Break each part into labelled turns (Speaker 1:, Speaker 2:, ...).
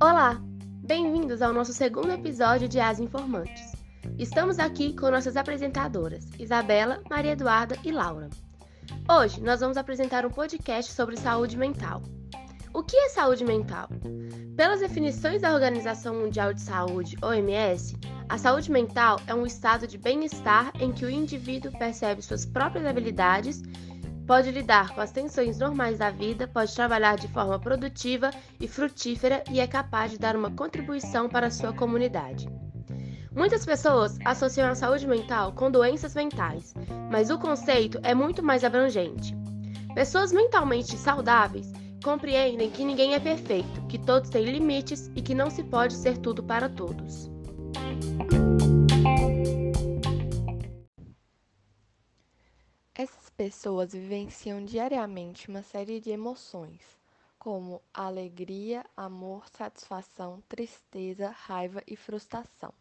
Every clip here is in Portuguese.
Speaker 1: Olá, bem-vindos ao nosso segundo episódio de As Informantes. Estamos aqui com nossas apresentadoras, Isabela, Maria Eduarda e Laura. Hoje nós vamos apresentar um podcast sobre saúde mental. O que é saúde mental? Pelas definições da Organização Mundial de Saúde, OMS, a saúde mental é um estado de bem-estar em que o indivíduo percebe suas próprias habilidades, pode lidar com as tensões normais da vida, pode trabalhar de forma produtiva e frutífera e é capaz de dar uma contribuição para a sua comunidade. Muitas pessoas associam a saúde mental com doenças mentais, mas o conceito é muito mais abrangente. Pessoas mentalmente saudáveis compreendem que ninguém é perfeito, que todos têm limites e que não se pode ser tudo para todos.
Speaker 2: Pessoas vivenciam diariamente uma série de emoções, como alegria, amor, satisfação, tristeza, raiva e frustração.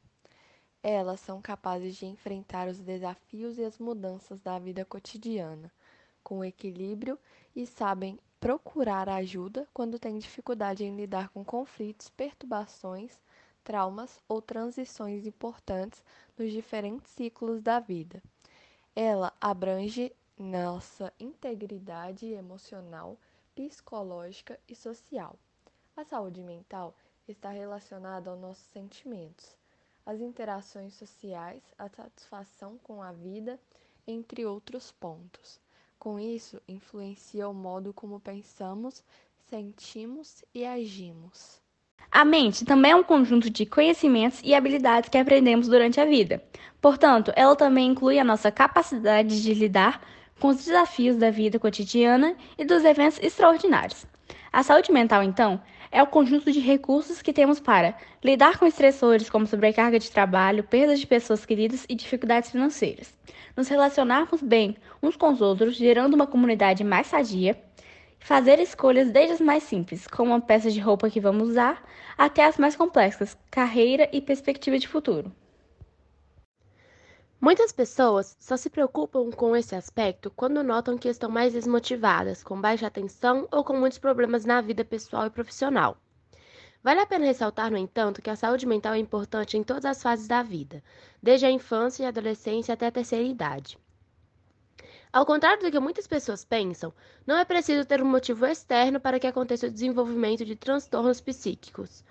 Speaker 2: Elas são capazes de enfrentar os desafios e as mudanças da vida cotidiana com equilíbrio e sabem procurar ajuda quando têm dificuldade em lidar com conflitos, perturbações, traumas ou transições importantes nos diferentes ciclos da vida. Ela abrange nossa integridade emocional, psicológica e social. A saúde mental está relacionada aos nossos sentimentos, as interações sociais, a satisfação com a vida, entre outros pontos. Com isso, influencia o modo como pensamos, sentimos e agimos.
Speaker 3: A mente também é um conjunto de conhecimentos e habilidades que aprendemos durante a vida. Portanto, ela também inclui a nossa capacidade de lidar com os desafios da vida cotidiana e dos eventos extraordinários. A saúde mental, então, é o conjunto de recursos que temos para lidar com estressores como sobrecarga de trabalho, perdas de pessoas queridas e dificuldades financeiras, nos relacionarmos bem uns com os outros, gerando uma comunidade mais sadia, fazer escolhas desde as mais simples, como a peça de roupa que vamos usar, até as mais complexas, carreira e perspectiva de futuro.
Speaker 1: Muitas pessoas só se preocupam com esse aspecto quando notam que estão mais desmotivadas, com baixa atenção ou com muitos problemas na vida pessoal e profissional. Vale a pena ressaltar, no entanto, que a saúde mental é importante em todas as fases da vida, desde a infância e adolescência até a terceira idade. Ao contrário do que muitas pessoas pensam, não é preciso ter um motivo externo para que aconteça o desenvolvimento de transtornos psíquicos.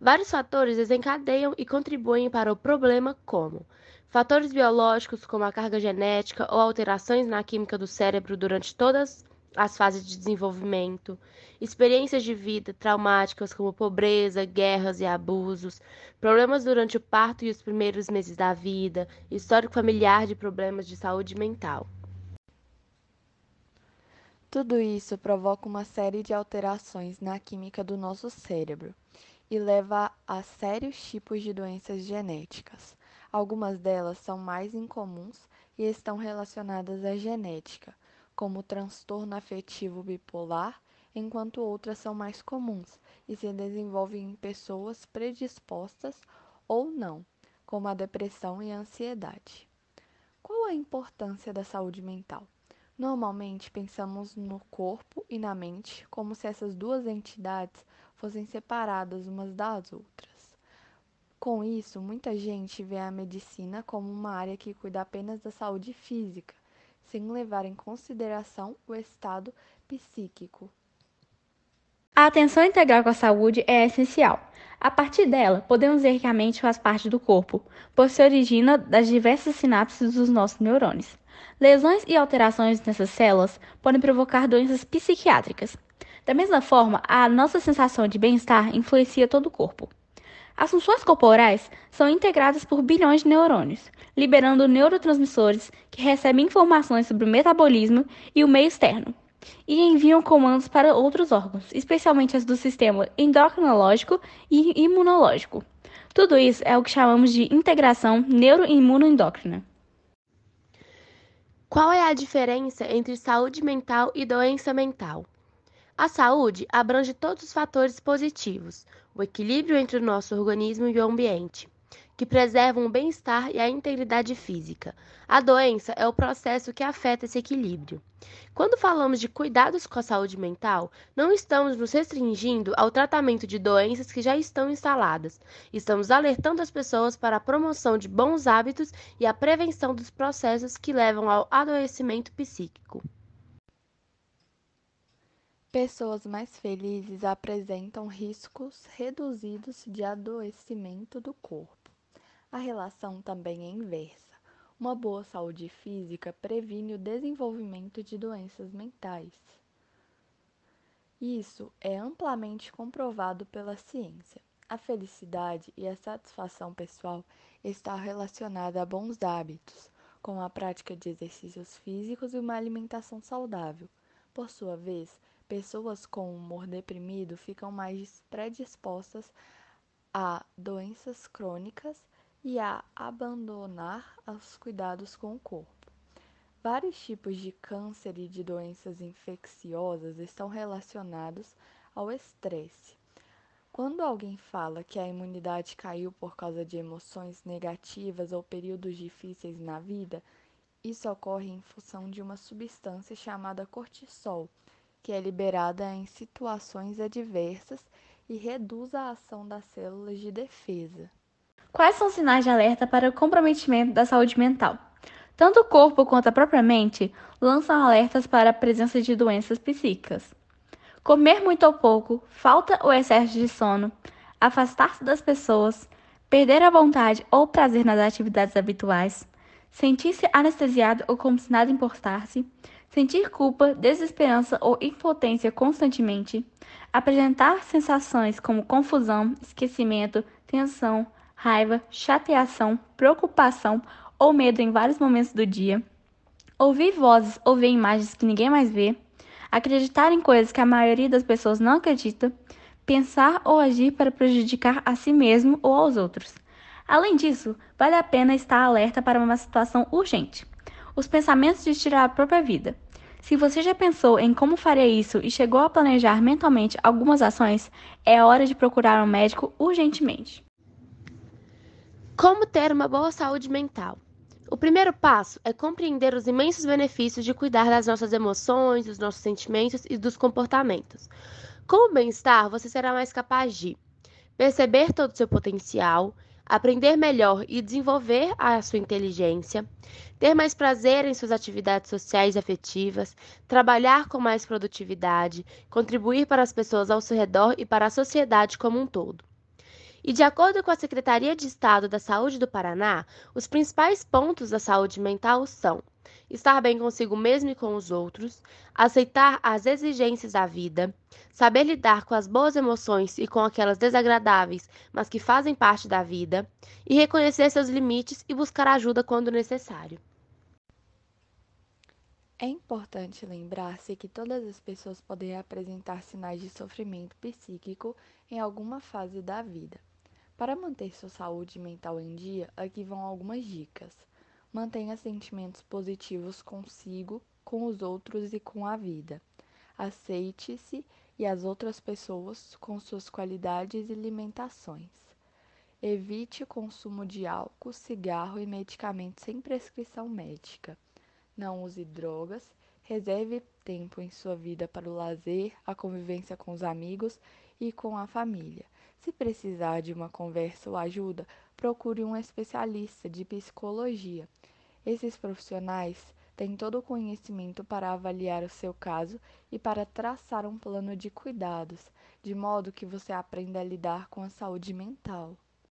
Speaker 1: Vários fatores desencadeiam e contribuem para o problema, como Fatores biológicos, como a carga genética ou alterações na química do cérebro durante todas as fases de desenvolvimento, experiências de vida traumáticas como pobreza, guerras e abusos, problemas durante o parto e os primeiros meses da vida, histórico familiar de problemas de saúde mental.
Speaker 2: Tudo isso provoca uma série de alterações na química do nosso cérebro e leva a sérios tipos de doenças genéticas. Algumas delas são mais incomuns e estão relacionadas à genética, como o transtorno afetivo bipolar, enquanto outras são mais comuns e se desenvolvem em pessoas predispostas ou não, como a depressão e a ansiedade. Qual a importância da saúde mental? Normalmente pensamos no corpo e na mente como se essas duas entidades fossem separadas umas das outras. Com isso, muita gente vê a medicina como uma área que cuida apenas da saúde física, sem levar em consideração o estado psíquico.
Speaker 3: A atenção integral com a saúde é essencial. A partir dela, podemos ver que a mente faz parte do corpo, pois se origina das diversas sinapses dos nossos neurônios. Lesões e alterações nessas células podem provocar doenças psiquiátricas. Da mesma forma, a nossa sensação de bem-estar influencia todo o corpo. As funções corporais são integradas por bilhões de neurônios, liberando neurotransmissores que recebem informações sobre o metabolismo e o meio externo, e enviam comandos para outros órgãos, especialmente as do sistema endocrinológico e imunológico. Tudo isso é o que chamamos de integração neuroimunoendócrina.
Speaker 1: Qual é a diferença entre saúde mental e doença mental? A saúde abrange todos os fatores positivos, o equilíbrio entre o nosso organismo e o ambiente, que preservam o bem-estar e a integridade física. A doença é o processo que afeta esse equilíbrio. Quando falamos de cuidados com a saúde mental, não estamos nos restringindo ao tratamento de doenças que já estão instaladas. Estamos alertando as pessoas para a promoção de bons hábitos e a prevenção dos processos que levam ao adoecimento psíquico.
Speaker 2: Pessoas mais felizes apresentam riscos reduzidos de adoecimento do corpo. A relação também é inversa. Uma boa saúde física previne o desenvolvimento de doenças mentais. Isso é amplamente comprovado pela ciência. A felicidade e a satisfação pessoal está relacionada a bons hábitos, como a prática de exercícios físicos e uma alimentação saudável. Por sua vez, Pessoas com humor deprimido ficam mais predispostas a doenças crônicas e a abandonar os cuidados com o corpo. Vários tipos de câncer e de doenças infecciosas estão relacionados ao estresse. Quando alguém fala que a imunidade caiu por causa de emoções negativas ou períodos difíceis na vida, isso ocorre em função de uma substância chamada cortisol, que é liberada em situações adversas e reduz a ação das células de defesa.
Speaker 3: Quais são os sinais de alerta para o comprometimento da saúde mental? Tanto o corpo quanto a própria mente lançam alertas para a presença de doenças psíquicas. Comer muito ou pouco, falta ou excesso de sono, afastar-se das pessoas, perder a vontade ou prazer nas atividades habituais, sentir-se anestesiado ou como se nada importasse, sentir culpa, desesperança ou impotência constantemente, apresentar sensações como confusão, esquecimento, tensão, raiva, chateação, preocupação ou medo em vários momentos do dia, ouvir vozes ou ver imagens que ninguém mais vê, acreditar em coisas que a maioria das pessoas não acredita, pensar ou agir para prejudicar a si mesmo ou aos outros. Além disso, vale a pena estar alerta para uma situação urgente. Os pensamentos de tirar a própria vida. Se você já pensou em como faria isso e chegou a planejar mentalmente algumas ações, é hora de procurar um médico urgentemente.
Speaker 1: Como ter uma boa saúde mental? O primeiro passo é compreender os imensos benefícios de cuidar das nossas emoções, dos nossos sentimentos e dos comportamentos. Com o bem-estar, você será mais capaz de perceber todo o seu potencial, aprender melhor e desenvolver a sua inteligência, ter mais prazer em suas atividades sociais e afetivas, trabalhar com mais produtividade, contribuir para as pessoas ao seu redor e para a sociedade como um todo. E de acordo com a Secretaria de Estado da Saúde do Paraná, os principais pontos da saúde mental são estar bem consigo mesmo e com os outros, aceitar as exigências da vida, saber lidar com as boas emoções e com aquelas desagradáveis, mas que fazem parte da vida, e reconhecer seus limites e buscar ajuda quando necessário.
Speaker 2: É importante lembrar-se que todas as pessoas podem apresentar sinais de sofrimento psíquico em alguma fase da vida. Para manter sua saúde mental em dia, aqui vão algumas dicas. Mantenha sentimentos positivos consigo, com os outros e com a vida. Aceite-se e as outras pessoas com suas qualidades e limitações. Evite o consumo de álcool, cigarro e medicamentos sem prescrição médica. Não use drogas. Reserve tempo em sua vida para o lazer, a convivência com os amigos e com a família. Se precisar de uma conversa ou ajuda, procure um especialista de psicologia. Esses profissionais têm todo o conhecimento para avaliar o seu caso e para traçar um plano de cuidados, de modo que você aprenda a lidar com a saúde mental.